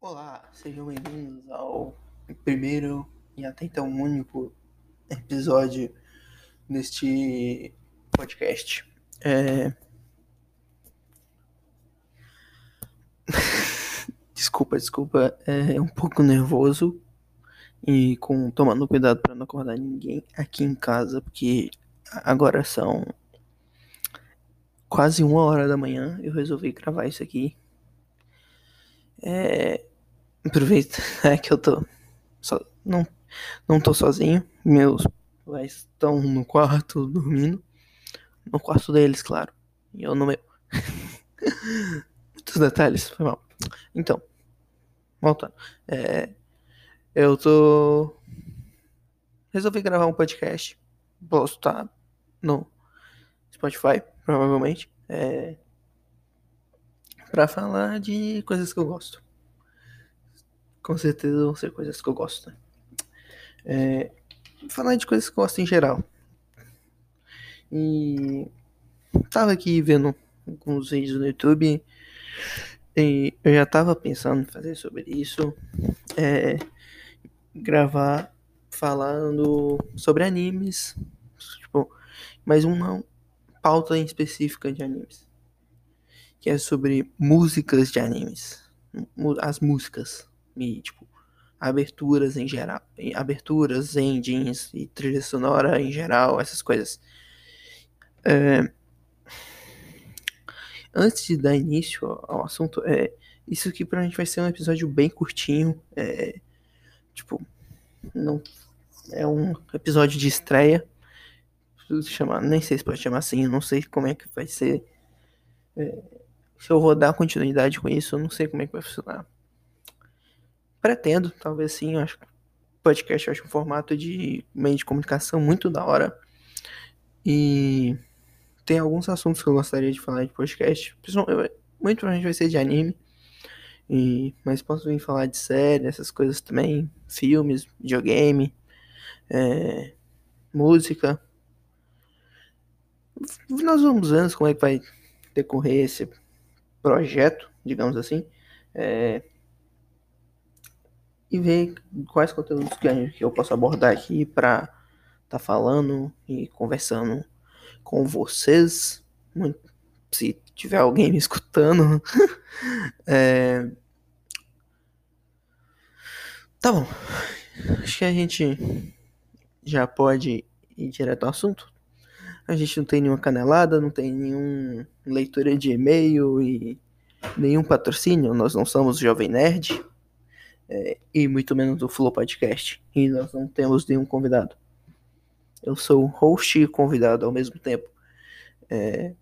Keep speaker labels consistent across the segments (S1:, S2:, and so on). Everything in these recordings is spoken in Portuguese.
S1: Olá, sejam bem-vindos ao primeiro e até então único episódio deste podcast. É... desculpa, desculpa, é um pouco nervoso e com tomando cuidado para não acordar ninguém aqui em casa, porque agora são quase uma hora da manhã. Eu resolvi gravar isso aqui. É, aproveita é que eu tô só, não não tô sozinho. Meus pais estão no quarto dormindo. No quarto deles, claro. E eu no meu. Muitos detalhes, foi mal. Então, voltando. É, eu tô. Resolvi gravar um podcast. Posso estar no Spotify, provavelmente. É, para falar de coisas que eu gosto. Com certeza vão ser coisas que eu gosto. Né? É, falar de coisas que eu gosto em geral. E tava aqui vendo alguns vídeos no YouTube e eu já tava pensando em fazer sobre isso. É, gravar falando sobre animes. Tipo, mais uma pauta em específica de animes que é sobre músicas de animes. As músicas, e, tipo, aberturas em geral, aberturas, endings e trilha sonora em geral, essas coisas. É... Antes de dar início ao assunto, é... isso aqui pra gente vai ser um episódio bem curtinho, é... tipo, não é um episódio de estreia. Chamar, nem sei se pode chamar assim, não sei como é que vai ser. É, se eu vou dar continuidade com isso, eu não sei como é que vai funcionar. Pretendo, talvez sim, acho podcast eu acho um formato de meio de comunicação muito da hora. E tem alguns assuntos que eu gostaria de falar de podcast. Muito provavelmente vai ser de anime. E, mas posso vir falar de série, essas coisas também. Filmes, videogame, é, música. Nós vamos vendo como é que vai decorrer esse projeto, digamos assim, é, e ver quais conteúdos que eu posso abordar aqui para estar tá falando e conversando com vocês. Se tiver alguém me escutando. é, tá bom. Acho que a gente já pode ir direto ao assunto. A gente não tem nenhuma canelada, não tem nenhum leitura de e-mail e nenhum patrocínio. Nós não somos Jovem Nerd é, e muito menos o Flow Podcast. E nós não temos nenhum convidado. Eu sou host e convidado ao mesmo tempo. É...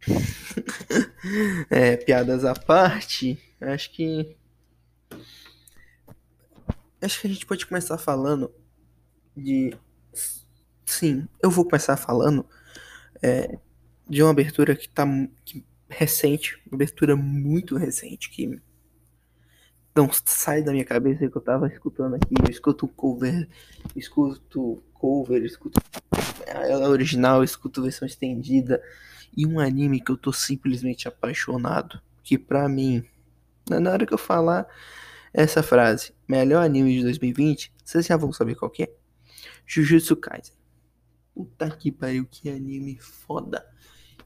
S1: é, piadas à parte, acho que. Acho que a gente pode começar falando de Sim, eu vou começar falando é, de uma abertura que tá que, recente, uma abertura muito recente, que não sai da minha cabeça que eu tava escutando aqui. Eu escuto cover, escuto cover, escuto a original, escuto versão estendida. E um anime que eu tô simplesmente apaixonado. Que pra mim, na hora que eu falar essa frase, melhor anime de 2020, vocês já vão saber qual que é. Jujutsu Kaisen. Puta que pariu, que anime foda.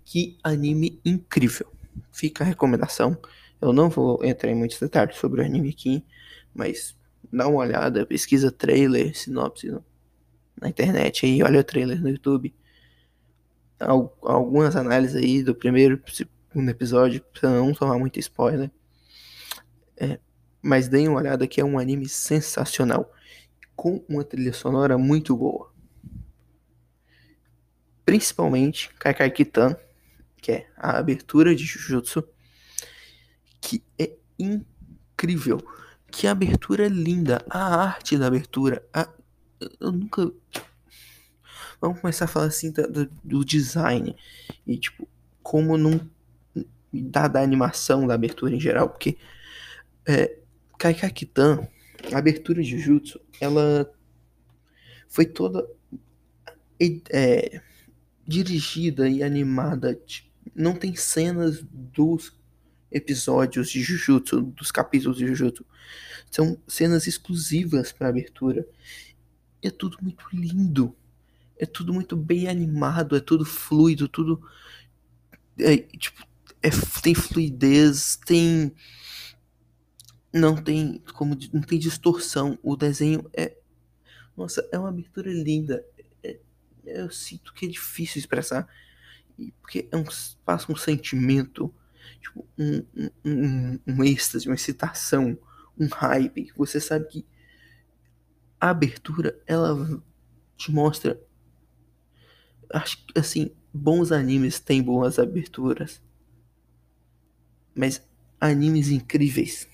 S1: Que anime incrível. Fica a recomendação. Eu não vou entrar em muitos detalhes sobre o anime aqui, mas dá uma olhada, pesquisa trailer, sinopse na internet aí, olha o trailer no YouTube. Algumas análises aí do primeiro segundo episódio, pra não tomar muito spoiler. É, mas deem uma olhada que é um anime sensacional, com uma trilha sonora muito boa principalmente Kaikai Kitan, que é a abertura de Jujutsu, que é incrível. Que abertura linda, a arte da abertura, a... eu nunca Vamos começar a falar assim do, do design e tipo como não da, da animação da abertura em geral, porque é, Kaikai Kitan, a abertura de Jujutsu, ela foi toda é, dirigida e animada. Não tem cenas dos episódios de Jujutsu, dos capítulos de Jujutsu. São cenas exclusivas para abertura. É tudo muito lindo. É tudo muito bem animado, é tudo fluido, tudo. É, tipo, é, tem fluidez, tem. Não tem como não tem distorção. O desenho é. Nossa, é uma abertura linda. É, eu sinto que é difícil expressar. Porque é um, passa um sentimento, tipo, um, um, um, um êxtase, uma excitação, um hype. Você sabe que a abertura, ela te mostra. Acho que, assim, bons animes têm boas aberturas. Mas animes incríveis.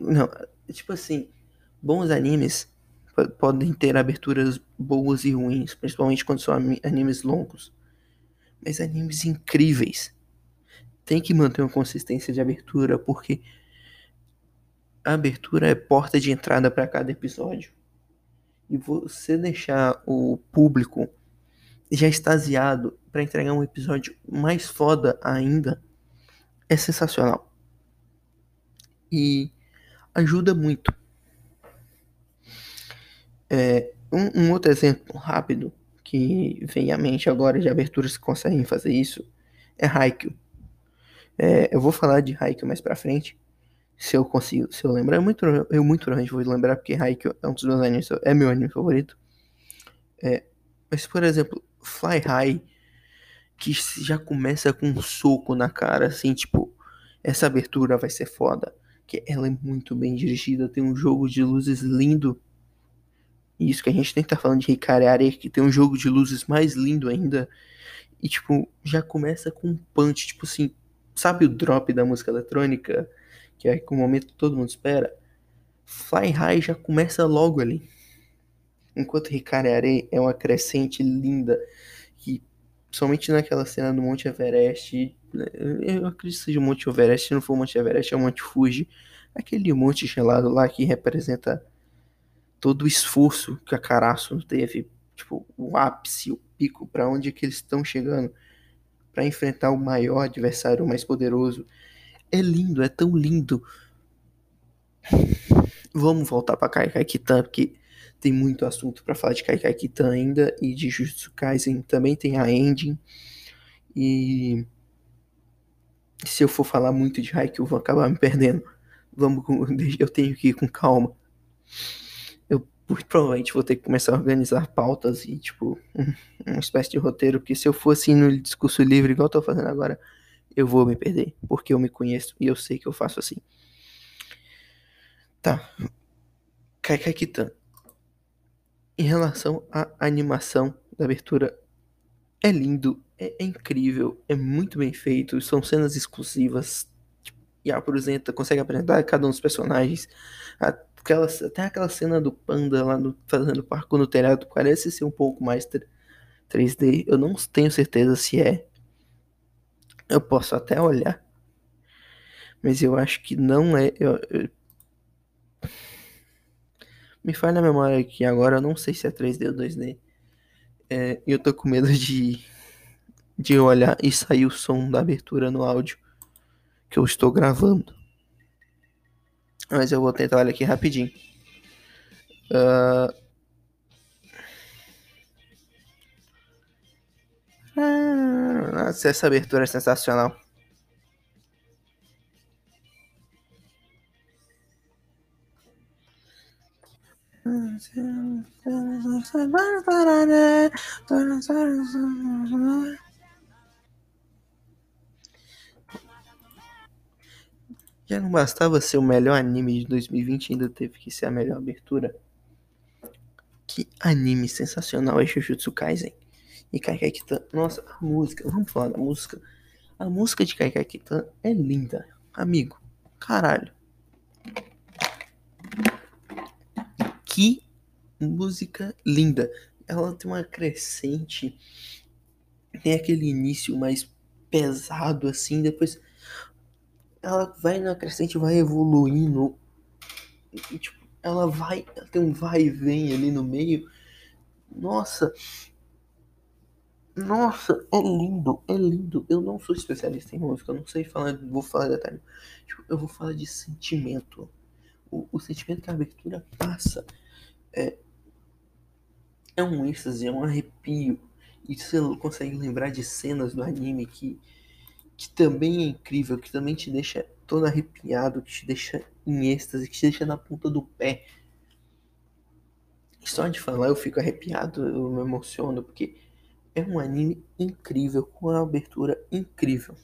S1: Não, tipo assim, bons animes podem ter aberturas boas e ruins, principalmente quando são animes longos. Mas animes incríveis tem que manter uma consistência de abertura, porque a abertura é porta de entrada para cada episódio. E você deixar o público já extasiado para entregar um episódio mais foda ainda é sensacional. E ajuda muito. É, um, um, outro exemplo rápido que vem à mente agora de aberturas que conseguem fazer isso é Haikyuu. É, eu vou falar de Haikyuu mais pra frente, se eu consigo, se eu lembrar. Muito, eu muito provavelmente vou lembrar, porque Haikyuu é um dos meus animes, é meu anime favorito. É, mas, por exemplo, Fly High, que já começa com um soco na cara, assim, tipo, essa abertura vai ser foda. Que ela é muito bem dirigida, tem um jogo de luzes lindo isso que a gente nem tá falando de Hikari que tem um jogo de luzes mais lindo ainda. E, tipo, já começa com um punch, tipo assim, sabe o drop da música eletrônica? Que é o momento que todo mundo espera. Fly High já começa logo ali. Enquanto Hikari é uma crescente linda, que somente naquela cena do Monte Everest, né, eu acredito que seja o Monte Everest, se não for o Monte Everest, é o Monte Fuji, aquele monte gelado lá que representa todo o esforço que a Caraço teve, tipo, o ápice, o pico, para onde é que eles estão chegando para enfrentar o maior adversário, o mais poderoso. É lindo, é tão lindo. Vamos voltar para Kaikai Kitan, porque tem muito assunto para falar de Kaikai Kitan ainda e de Jujutsu Kaisen também tem a ending. E se eu for falar muito de Haikyuu, vou acabar me perdendo. Vamos eu tenho que ir com calma muito provavelmente vou ter que começar a organizar pautas e, tipo, uma espécie de roteiro, porque se eu fosse no discurso livre, igual eu tô fazendo agora, eu vou me perder, porque eu me conheço e eu sei que eu faço assim. Tá. Kaikai Kitan. Em relação à animação da abertura, é lindo, é, é incrível, é muito bem feito, são cenas exclusivas, e a apresenta, consegue apresentar cada um dos personagens, aquela, até aquela cena do panda lá no, fazendo parkour no telhado parece ser um pouco mais 3D. Eu não tenho certeza se é. Eu posso até olhar. Mas eu acho que não é. Eu, eu... Me falha a memória aqui agora. Eu não sei se é 3D ou 2D. É, eu tô com medo de, de olhar e sair o som da abertura no áudio que eu estou gravando. Mas eu vou tentar olhar aqui rapidinho. Uh... Nossa, essa abertura é sensacional. Já não bastava ser o melhor anime de 2020, ainda teve que ser a melhor abertura. Que anime sensacional é Jujutsu Kaisen. E Kaikai Kitan. Nossa, a música. Vamos falar da música. A música de Kaikai Kitan é linda. Amigo. Caralho. Que música linda. Ela tem uma crescente. Tem aquele início mais pesado assim. Depois ela vai na crescente, vai evoluindo. E, tipo, ela vai, ela tem um vai e vem ali no meio. Nossa. Nossa, é lindo, é lindo. Eu não sou especialista em música, eu não sei falar, vou falar detalhe. Tipo, eu vou falar de sentimento. O, o sentimento que a abertura passa é, é um êxtase, é um arrepio. E você consegue lembrar de cenas do anime que, que também é incrível, que também te deixa todo arrepiado, que te deixa em êxtase, que te deixa na ponta do pé. Só de falar eu fico arrepiado, eu me emociono, porque é um anime incrível, com uma abertura incrível.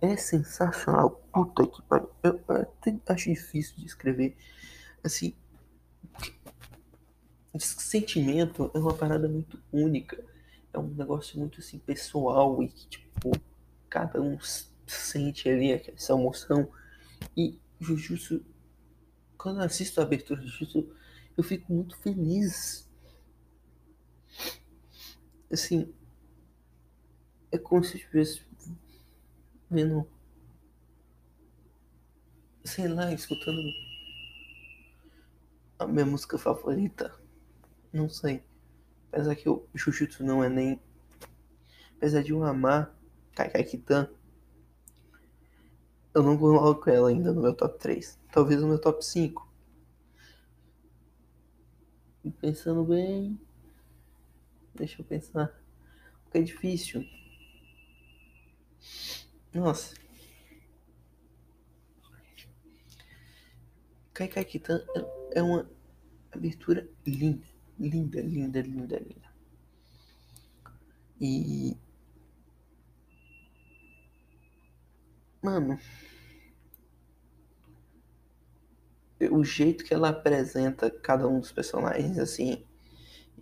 S1: É sensacional. Puta que pariu. Eu até acho difícil de escrever. Assim. Sentimento é uma parada muito única. É um negócio muito assim pessoal e que, tipo, cada um sente ali essa emoção. E Jujutsu, quando eu assisto a abertura de Jujutsu, eu fico muito feliz. Assim, é como se estivesse vendo, sei lá, escutando a minha música favorita. Não sei. Apesar que o Jujutsu não é nem. Apesar de eu amar Kaikai Kitan, eu não coloco ela ainda no meu top 3. Talvez no meu top 5. E pensando bem. Deixa eu pensar. Porque é difícil. Nossa. Kaikai Kitan é uma abertura linda. Linda, linda, linda, linda. E. Mano. O jeito que ela apresenta cada um dos personagens, assim.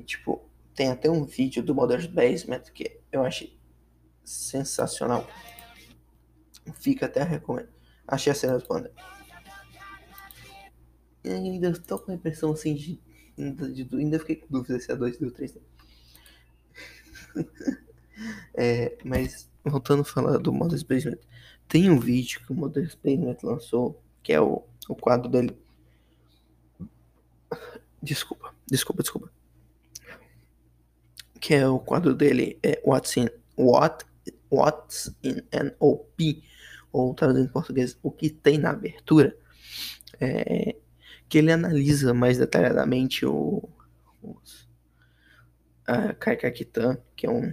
S1: Tipo, tem até um vídeo do Modern Basement que eu achei sensacional. Fica até recomendo. Achei a cena do Panda. E ainda tô com a impressão assim de. Ainda, fiquei com dúvida se é 2 ou 3. é, mas voltando a falar do Modern Basement, tem um vídeo que o Modern Basement lançou, que é o, o quadro dele. Desculpa, desculpa, desculpa. Que é o quadro dele, é What's in What What's in an OP, ou traduzindo em português, o que tem na abertura, é, que ele analisa mais detalhadamente o, os, a Kaikakitan, que é um.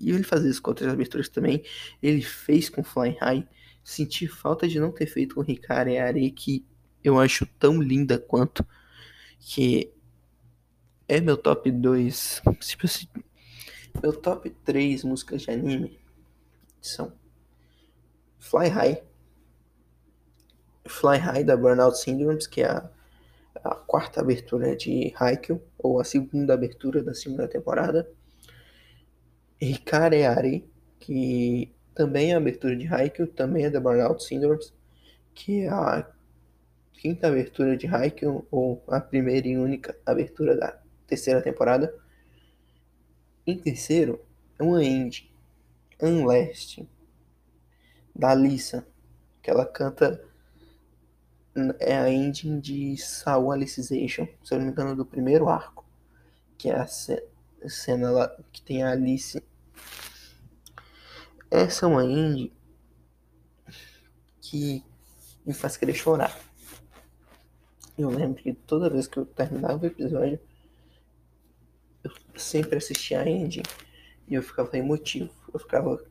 S1: E ele faz isso com outras aberturas também. Ele fez com Flying High. Senti falta de não ter feito com Ricard e Are, que eu acho tão linda quanto. Que é meu top 2. Tipo assim, meu top 3 músicas de anime são Fly High, Fly High da Burnout Syndromes, que é a, a quarta abertura de Haikyuu, ou a segunda abertura da segunda temporada. Hikare Are, que também é a abertura de Haikyuu, também é da Burnout Syndromes, que é a quinta abertura de Haikyuu, ou a primeira e única abertura da terceira temporada. Em terceiro, é uma ending Unlast, da Alissa, que ela canta é a ending de Saul Alicization, se eu não me engano, do primeiro arco, que é a cena lá que tem a Alice. Essa é uma ending que me faz querer chorar. Eu lembro que toda vez que eu terminava o episódio, eu sempre assistia a ending e eu ficava emotivo. Eu ficava.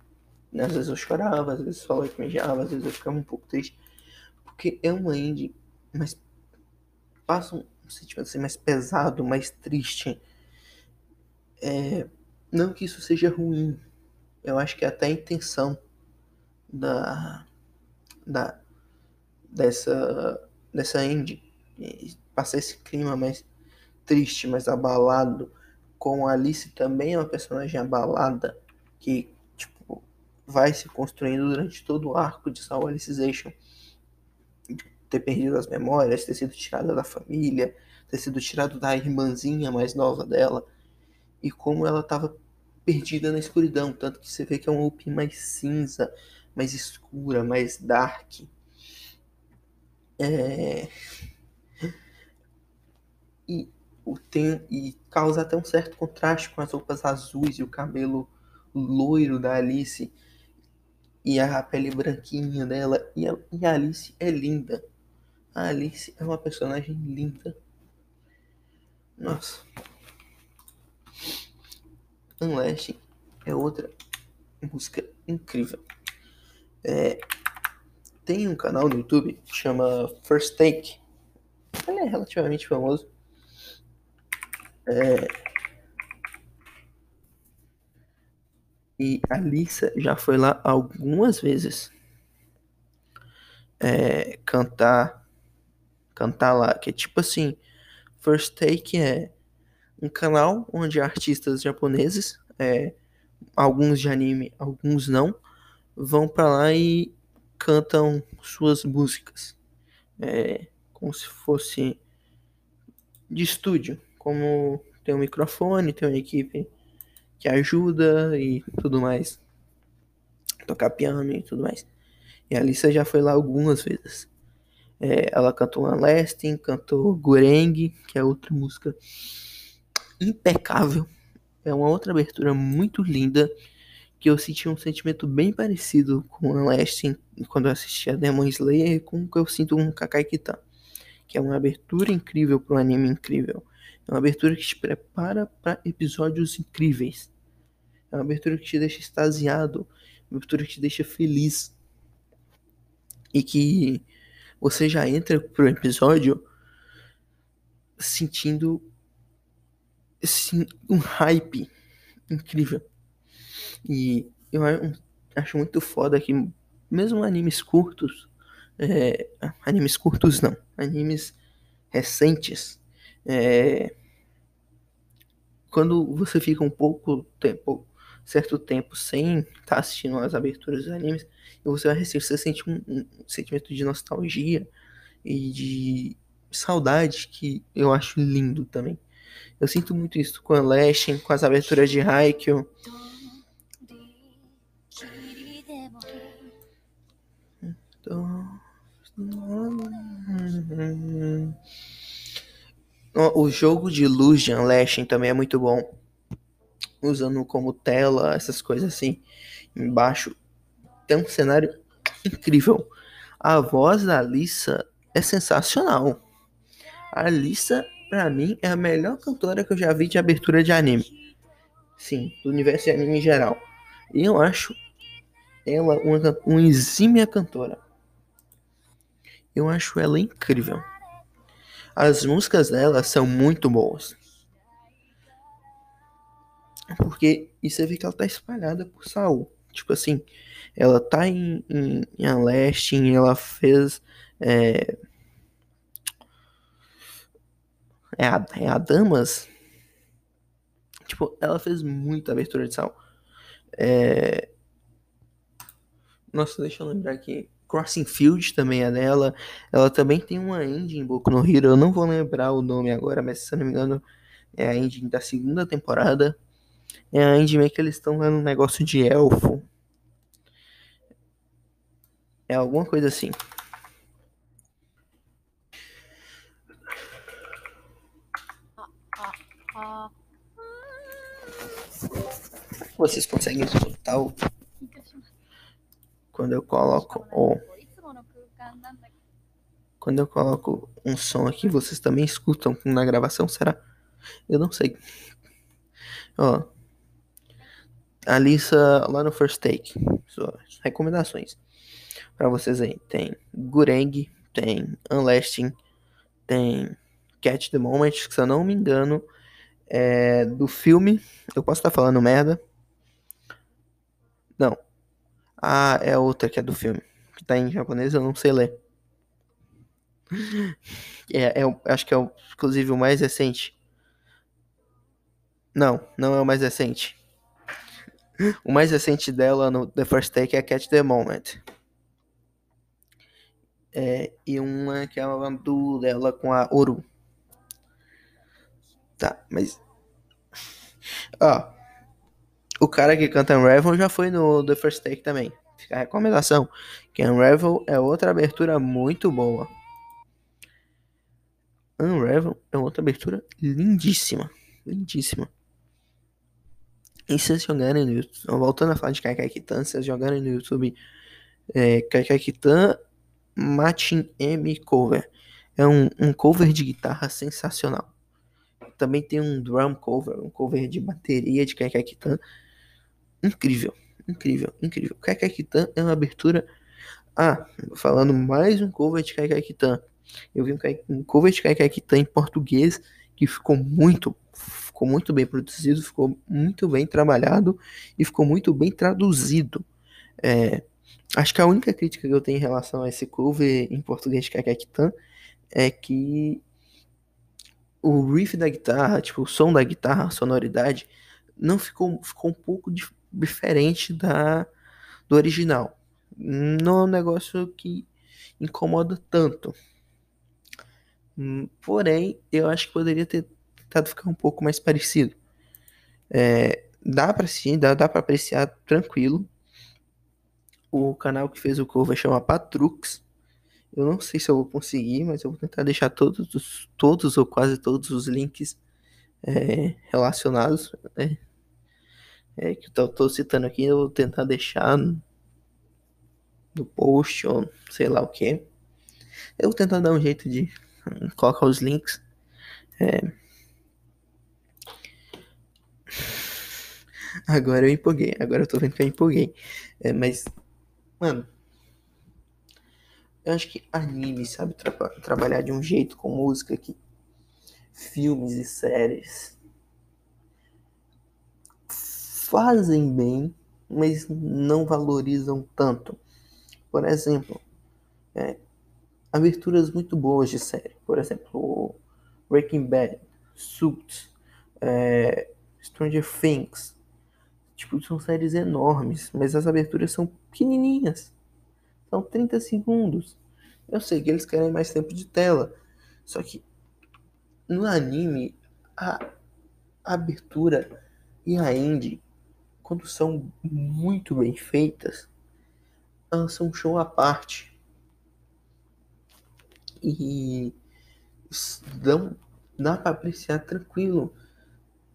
S1: Às vezes eu chorava, às vezes eu lacrimejava, às vezes eu ficava um pouco triste. Porque é uma indie, mas passa um sentimento assim mais pesado, mais triste. É, não que isso seja ruim. Eu acho que até a intenção da, da dessa dessa indie passar esse clima mais triste, mais abalado com a Alice também é uma personagem abalada que tipo, vai se construindo durante todo o arco de Soul Alicization. Ter perdido as memórias, ter sido tirada da família, ter sido tirada da irmãzinha mais nova dela. E como ela estava perdida na escuridão. Tanto que você vê que é um OP mais cinza, mais escura, mais dark. É... E tem, e causa até um certo contraste com as roupas azuis e o cabelo loiro da Alice e a pele branquinha dela. E a, e a Alice é linda. A Alice é uma personagem linda. Nossa. Unleashed é outra música incrível. É, tem um canal no YouTube que chama First Take. Ele é relativamente famoso. É, e a Lisa já foi lá algumas vezes é, cantar cantar lá, que é tipo assim, First Take é um canal onde artistas japoneses, é, alguns de anime, alguns não, vão para lá e cantam suas músicas, é, como se fosse de estúdio, como tem um microfone, tem uma equipe que ajuda e tudo mais, tocar piano e tudo mais. E a Alissa já foi lá algumas vezes. É, ela cantou Unlasting, cantou Gureng, que é outra música impecável. É uma outra abertura muito linda que eu senti um sentimento bem parecido com Unlasting quando eu assisti a Demon Slayer com o que eu sinto com Kakai Kitan, que é uma abertura incrível para um anime incrível. É uma abertura que te prepara para episódios incríveis. É uma abertura que te deixa extasiado, uma abertura que te deixa feliz. E que você já entra pro episódio sentindo assim, um hype incrível. E eu acho muito foda que mesmo animes curtos, é, animes curtos não, animes recentes, é, quando você fica um pouco tempo, certo tempo sem estar tá assistindo as aberturas dos animes, e você vai assistir, você sente um, um, sentimento de nostalgia e de saudade que eu acho lindo também. Eu sinto muito isso com a Lashin, com as aberturas de Haikyuu. O jogo de luz de Unlashing também é muito bom. Usando como tela, essas coisas assim. Embaixo tem um cenário incrível. A voz da Alissa é sensacional. A Alissa, pra mim, é a melhor cantora que eu já vi de abertura de anime. Sim, do universo de anime em geral. E eu acho ela uma, uma exímia cantora. Eu acho ela incrível. As músicas dela são muito boas. Porque e você vê que ela tá espalhada por Saul. Tipo assim, ela tá em, em, em Alestin, ela fez. É, é, a, é a Damas. Tipo, ela fez muita abertura de Saul. É... Nossa, deixa eu lembrar aqui. Crossing Field também é dela. Ela também tem uma engine em Boku no Hero. Eu não vou lembrar o nome agora, mas se eu não me engano, é a engine da segunda temporada. É a engine que eles estão lá no negócio de elfo. É alguma coisa assim. Vocês conseguem escutar o quando eu coloco o quando eu coloco um som aqui, vocês também escutam na gravação, será? Eu não sei. Ó, a lista lá no First Take, suas recomendações para vocês aí. Tem Gureng, tem Unlasting, tem Catch the Moment, que se eu não me engano, é do filme. Eu posso estar falando merda. Não, ah, é outra que é do filme. Que tá em japonês, eu não sei ler. É, é, acho que é, o, inclusive, o mais recente. Não, não é o mais recente. O mais recente dela no The First Take é Catch the Moment. É, e uma que é uma do dela com a Oru. Tá, mas. Ó. O cara que canta Unravel já foi no The First Take também. Fica a recomendação. Que Unravel é outra abertura muito boa. Unravel é outra abertura lindíssima. Lindíssima. E vocês jogarem no YouTube, voltando a falar de Kaikai Kitan, vocês jogarem no YouTube é, Kaikai Kitan Martin M Cover. É um, um cover de guitarra sensacional. Também tem um drum cover, um cover de bateria de Kaikai Kitan. Incrível, incrível, incrível. Kaikai Kitan é uma abertura. Ah, falando mais um cover de Kaikai Kitan. Eu vi um cover de Kaikai Kitan em português que ficou muito, ficou muito bem produzido, ficou muito bem trabalhado e ficou muito bem traduzido. É, acho que a única crítica que eu tenho em relação a esse cover em português de Kaikai Kitan é que o riff da guitarra, tipo, o som da guitarra, a sonoridade, não ficou, ficou um pouco diferente da do original. Não é um negócio que incomoda tanto. Hum, porém, eu acho que poderia ter tentado ficar um pouco mais parecido. É, dá para sim, dá, dá para apreciar tranquilo. O canal que fez o cover chama Patrux. Eu não sei se eu vou conseguir, mas eu vou tentar deixar todos, todos ou quase todos os links é, relacionados é, é, que eu tô citando aqui. Eu vou tentar deixar no post ou sei lá o que. Eu vou tentar dar um jeito de colocar os links. É... Agora eu empolguei. Agora eu tô vendo que eu empolguei. É, mas, mano, eu acho que anime sabe tra trabalhar de um jeito com música que filmes e séries fazem bem, mas não valorizam tanto. Por exemplo, é, aberturas muito boas de série. Por exemplo, Breaking Bad, Suits, é, Stranger Things. Tipo, são séries enormes, mas as aberturas são pequenininhas. São 30 segundos. Eu sei que eles querem mais tempo de tela. Só que no anime, a abertura e a end, quando são muito bem feitas, elas são um show à parte e dão, dá para apreciar tranquilo.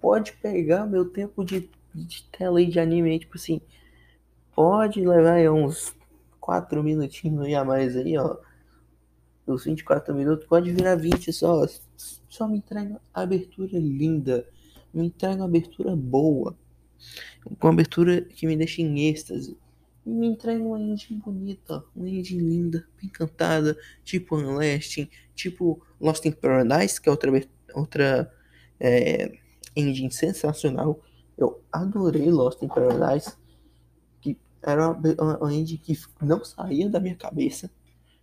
S1: Pode pegar meu tempo de, de tela aí de anime, tipo assim, pode levar aí uns 4 minutinhos e a mais aí, ó. Os 24 minutos pode virar 20 só. Só me entrega abertura linda. Me entrega uma abertura boa. Com abertura que me deixa em êxtase e me entrega uma engine bonita, uma engine linda, bem cantada, tipo Unlasting, tipo Lost in Paradise, que é outra, outra é, engine sensacional. Eu adorei Lost in Paradise, que era uma, uma engine que não saía da minha cabeça.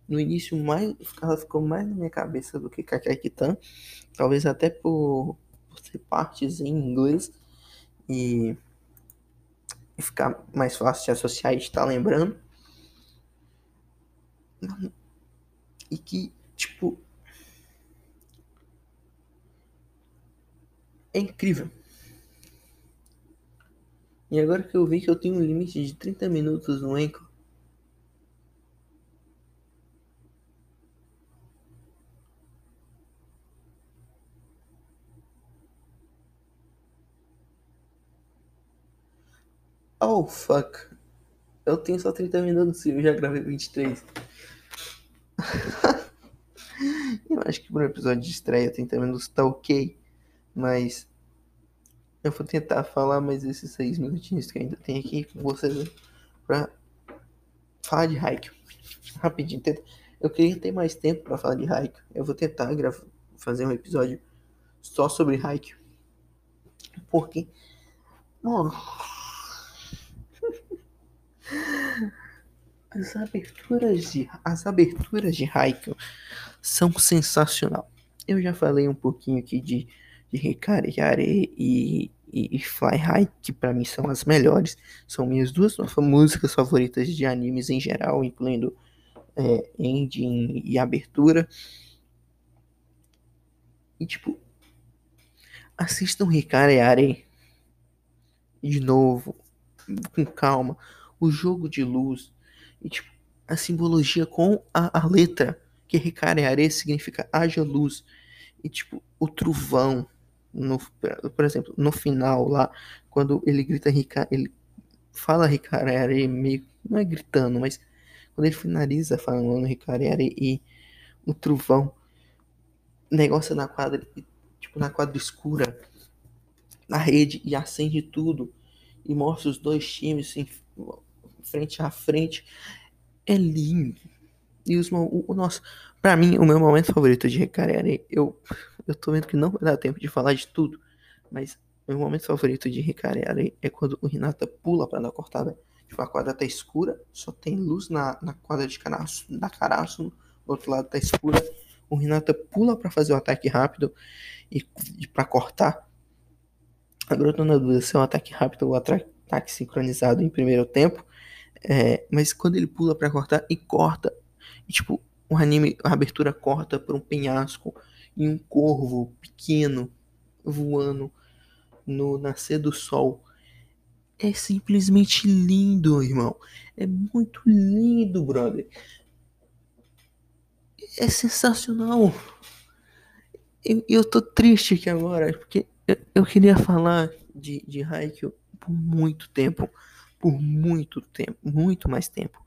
S1: No início, mais, ela ficou mais na minha cabeça do que Kakai Kitan, talvez até por, por ter partes em inglês. E e ficar mais fácil de associar e estar lembrando. E que, tipo. É incrível. E agora que eu vi que eu tenho um limite de 30 minutos no Anchor. Oh, fuck. Eu tenho só 30 minutos e eu já gravei 23. eu acho que para um episódio de estreia 30 minutos tá ok. Mas eu vou tentar falar mais esses 6 minutinhos que ainda tenho aqui com vocês né? pra falar de Haikyuu. Rapidinho, tenta. Eu queria ter mais tempo para falar de Haikyuu. Eu vou tentar gravar, fazer um episódio só sobre Haikyuu. Porque. Mano as aberturas de as aberturas de Haikyuu são sensacional. Eu já falei um pouquinho aqui de de Hikari Yare e, e, Fly High, que para mim são as melhores. São minhas duas músicas favoritas de animes em geral, incluindo é, ending e abertura. E tipo, assistam Hikari Yare de novo, com calma o jogo de luz e tipo, a simbologia com a, a letra, que Are significa haja luz. E tipo, o trovão, no, por exemplo, no final lá, quando ele grita Rica, ele fala Ricarere meio. Não é gritando, mas quando ele finaliza falando Ricarere e o trovão, negócio na quadra, tipo, na quadra escura, na rede, e acende tudo. E mostra os dois times em, frente a frente. É lindo. E os, o, o nosso, pra mim, o meu momento favorito de Ricarere, eu, eu tô vendo que não vai dar tempo de falar de tudo, mas meu momento favorito de Ricarere é quando o Renata pula para dar cortada. Tipo, a quadra tá escura, só tem luz na, na quadra de caraço, da caraço, do outro lado tá escura. O Renata pula para fazer o ataque rápido e, e para cortar. Agora eu tô na dúvida se é um ataque rápido ou ataque sincronizado em primeiro tempo. É, mas quando ele pula para cortar e corta, e, tipo, o anime, a abertura corta por um penhasco e um corvo pequeno voando no nascer do sol. É simplesmente lindo, irmão. É muito lindo, brother. É sensacional. Eu, eu tô triste aqui agora, porque eu, eu queria falar de, de Haikyuu por muito tempo. Por muito tempo, muito mais tempo.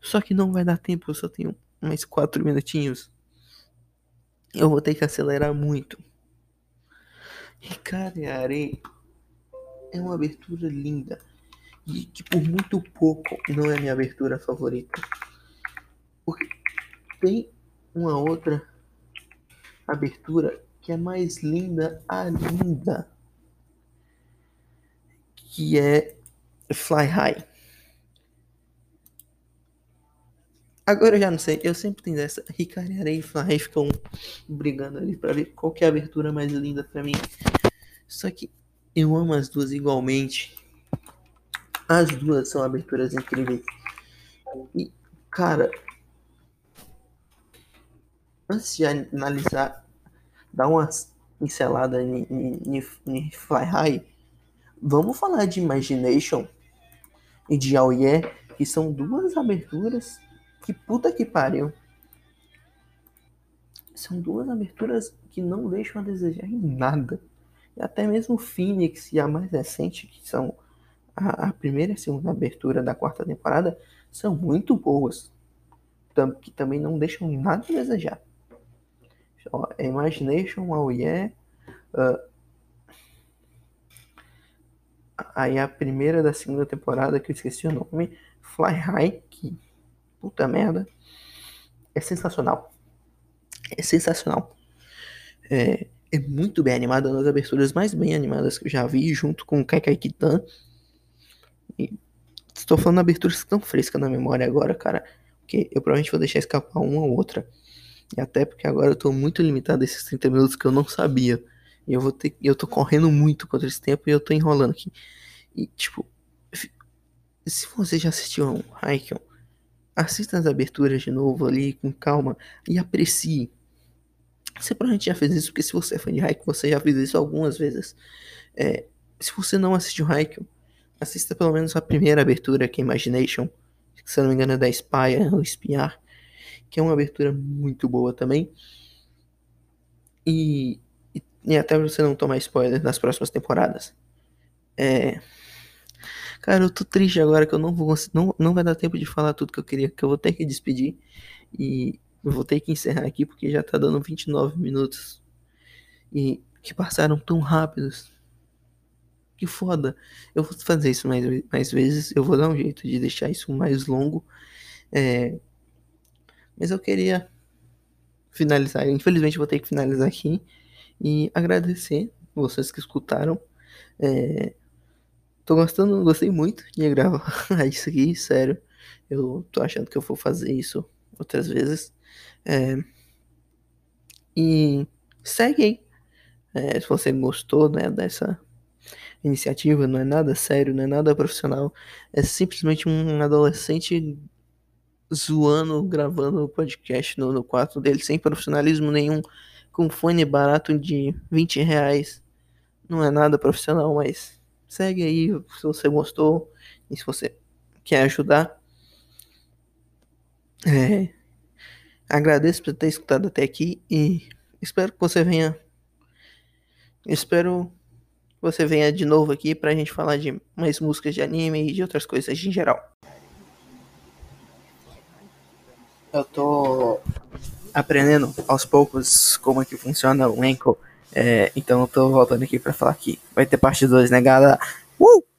S1: Só que não vai dar tempo, eu só tenho mais quatro minutinhos. Eu vou ter que acelerar muito. Ricareare é uma abertura linda. E que por muito pouco não é minha abertura favorita. Porque tem uma outra abertura que é mais linda ainda. Que é Fly High. Agora eu já não sei, eu sempre tenho essa. Ricardo e Fly ficam brigando ali pra ver qual é a abertura mais linda pra mim. Só que eu amo as duas igualmente. As duas são aberturas incríveis. E, cara, antes de analisar, dar uma pincelada em Fly High, vamos falar de Imagination e de Yeah, que são duas aberturas que puta que pariu. São duas aberturas que não deixam a desejar em nada. E até mesmo Phoenix e a mais recente, que são a, a primeira e a segunda abertura da quarta temporada, são muito boas. Tam, que também não deixam nada a desejar. Ó, Imagination, Oh Yeah. Uh, aí a primeira da segunda temporada, que eu esqueci o nome, Fly High, que puta merda, é sensacional. É sensacional. É, é muito bem animada, uma das aberturas mais bem animadas que eu já vi, junto com o Kaikai Kitan. E estou falando aberturas tão frescas na memória agora, cara, que eu provavelmente vou deixar escapar uma ou outra. E até porque agora eu tô muito limitado a esses 30 minutos que eu não sabia. E eu vou ter. Eu tô correndo muito contra esse tempo e eu tô enrolando aqui. E tipo. Se você já assistiu a um Haikyuu, assista as aberturas de novo ali com calma e aprecie. Você provavelmente já fez isso, porque se você é fã de Haikyuu, você já fez isso algumas vezes. É, se você não assistiu Haikyuu, assista pelo menos a primeira abertura, que é Imagination, se não me engano é da Spire ou Espiar, que é uma abertura muito boa também. E, e, e até você não tomar spoiler nas próximas temporadas. É, Cara, eu tô triste agora que eu não vou não, não vai dar tempo de falar tudo que eu queria, que eu vou ter que despedir e eu vou ter que encerrar aqui porque já tá dando 29 minutos e que passaram tão rápidos. Que foda. Eu vou fazer isso mais, mais vezes, eu vou dar um jeito de deixar isso mais longo. É... Mas eu queria finalizar, infelizmente vou ter que finalizar aqui e agradecer vocês que escutaram. É... Tô gostando, gostei muito de gravar isso aqui, sério. Eu tô achando que eu vou fazer isso outras vezes. É... E segue aí. É, se você gostou né, dessa iniciativa, não é nada sério, não é nada profissional. É simplesmente um adolescente zoando, gravando podcast no, no quarto dele, sem profissionalismo nenhum, com fone barato de 20 reais. Não é nada profissional, mas Segue aí se você gostou e se você quer ajudar. É, agradeço por ter escutado até aqui e espero que você venha Espero que você venha de novo aqui pra gente falar de mais músicas de anime e de outras coisas em geral. Eu tô aprendendo aos poucos como é que funciona o Anchor. É, então eu tô voltando aqui pra falar que vai ter parte 2, né, galera? Uh!